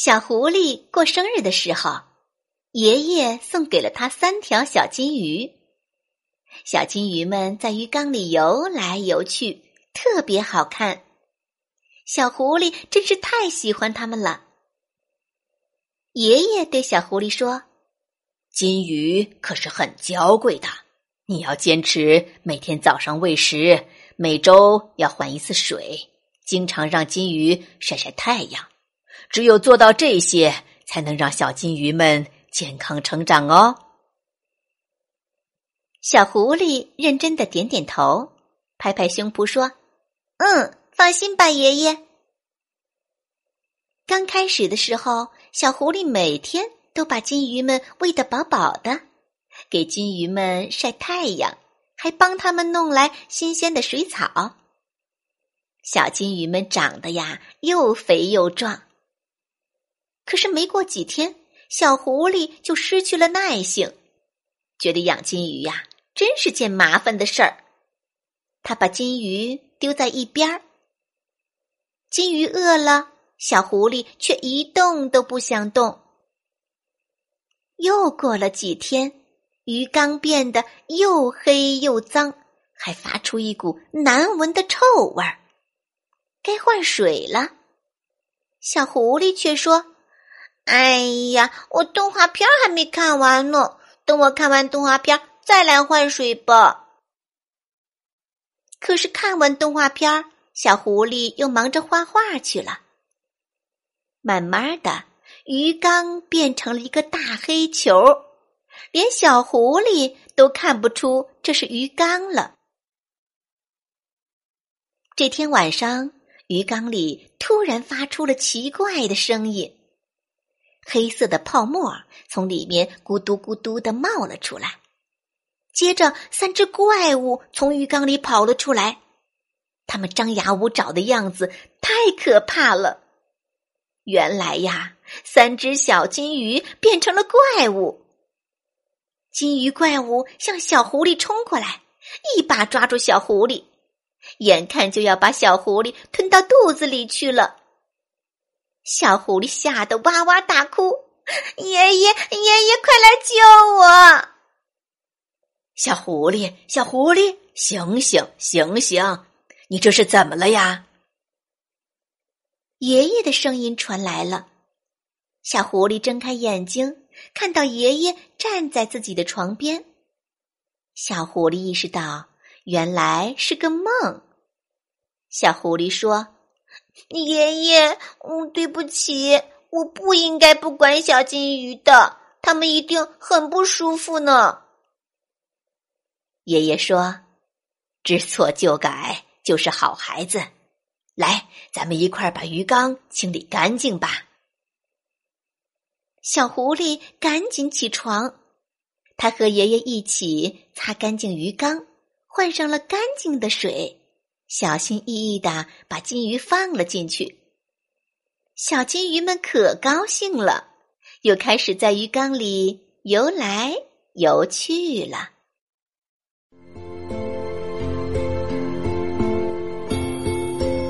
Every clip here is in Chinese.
小狐狸过生日的时候，爷爷送给了他三条小金鱼。小金鱼们在鱼缸里游来游去，特别好看。小狐狸真是太喜欢它们了。爷爷对小狐狸说：“金鱼可是很娇贵的，你要坚持每天早上喂食，每周要换一次水，经常让金鱼晒晒太阳。”只有做到这些，才能让小金鱼们健康成长哦。小狐狸认真的点点头，拍拍胸脯说：“嗯，放心吧，爷爷。”刚开始的时候，小狐狸每天都把金鱼们喂得饱饱的，给金鱼们晒太阳，还帮他们弄来新鲜的水草。小金鱼们长得呀，又肥又壮。可是没过几天，小狐狸就失去了耐性，觉得养金鱼呀真是件麻烦的事儿。他把金鱼丢在一边儿。金鱼饿了，小狐狸却一动都不想动。又过了几天，鱼缸变得又黑又脏，还发出一股难闻的臭味儿。该换水了，小狐狸却说。哎呀，我动画片还没看完呢，等我看完动画片再来换水吧。可是看完动画片，小狐狸又忙着画画去了。慢慢的，鱼缸变成了一个大黑球，连小狐狸都看不出这是鱼缸了。这天晚上，鱼缸里突然发出了奇怪的声音。黑色的泡沫从里面咕嘟咕嘟的冒了出来，接着三只怪物从浴缸里跑了出来，他们张牙舞爪的样子太可怕了。原来呀，三只小金鱼变成了怪物。金鱼怪物向小狐狸冲过来，一把抓住小狐狸，眼看就要把小狐狸吞到肚子里去了。小狐狸吓得哇哇大哭：“爷爷，爷爷，快来救我！”小狐狸，小狐狸，醒醒，醒醒！你这是怎么了呀？爷爷的声音传来了。小狐狸睁开眼睛，看到爷爷站在自己的床边。小狐狸意识到，原来是个梦。小狐狸说。爷爷，嗯，对不起，我不应该不管小金鱼的，他们一定很不舒服呢。爷爷说：“知错就改就是好孩子。”来，咱们一块儿把鱼缸清理干净吧。小狐狸赶紧起床，他和爷爷一起擦干净鱼缸，换上了干净的水。小心翼翼的把金鱼放了进去，小金鱼们可高兴了，又开始在鱼缸里游来游去了。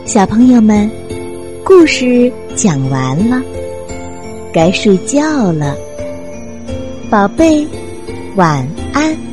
小朋友们，故事讲完了，该睡觉了，宝贝，晚安。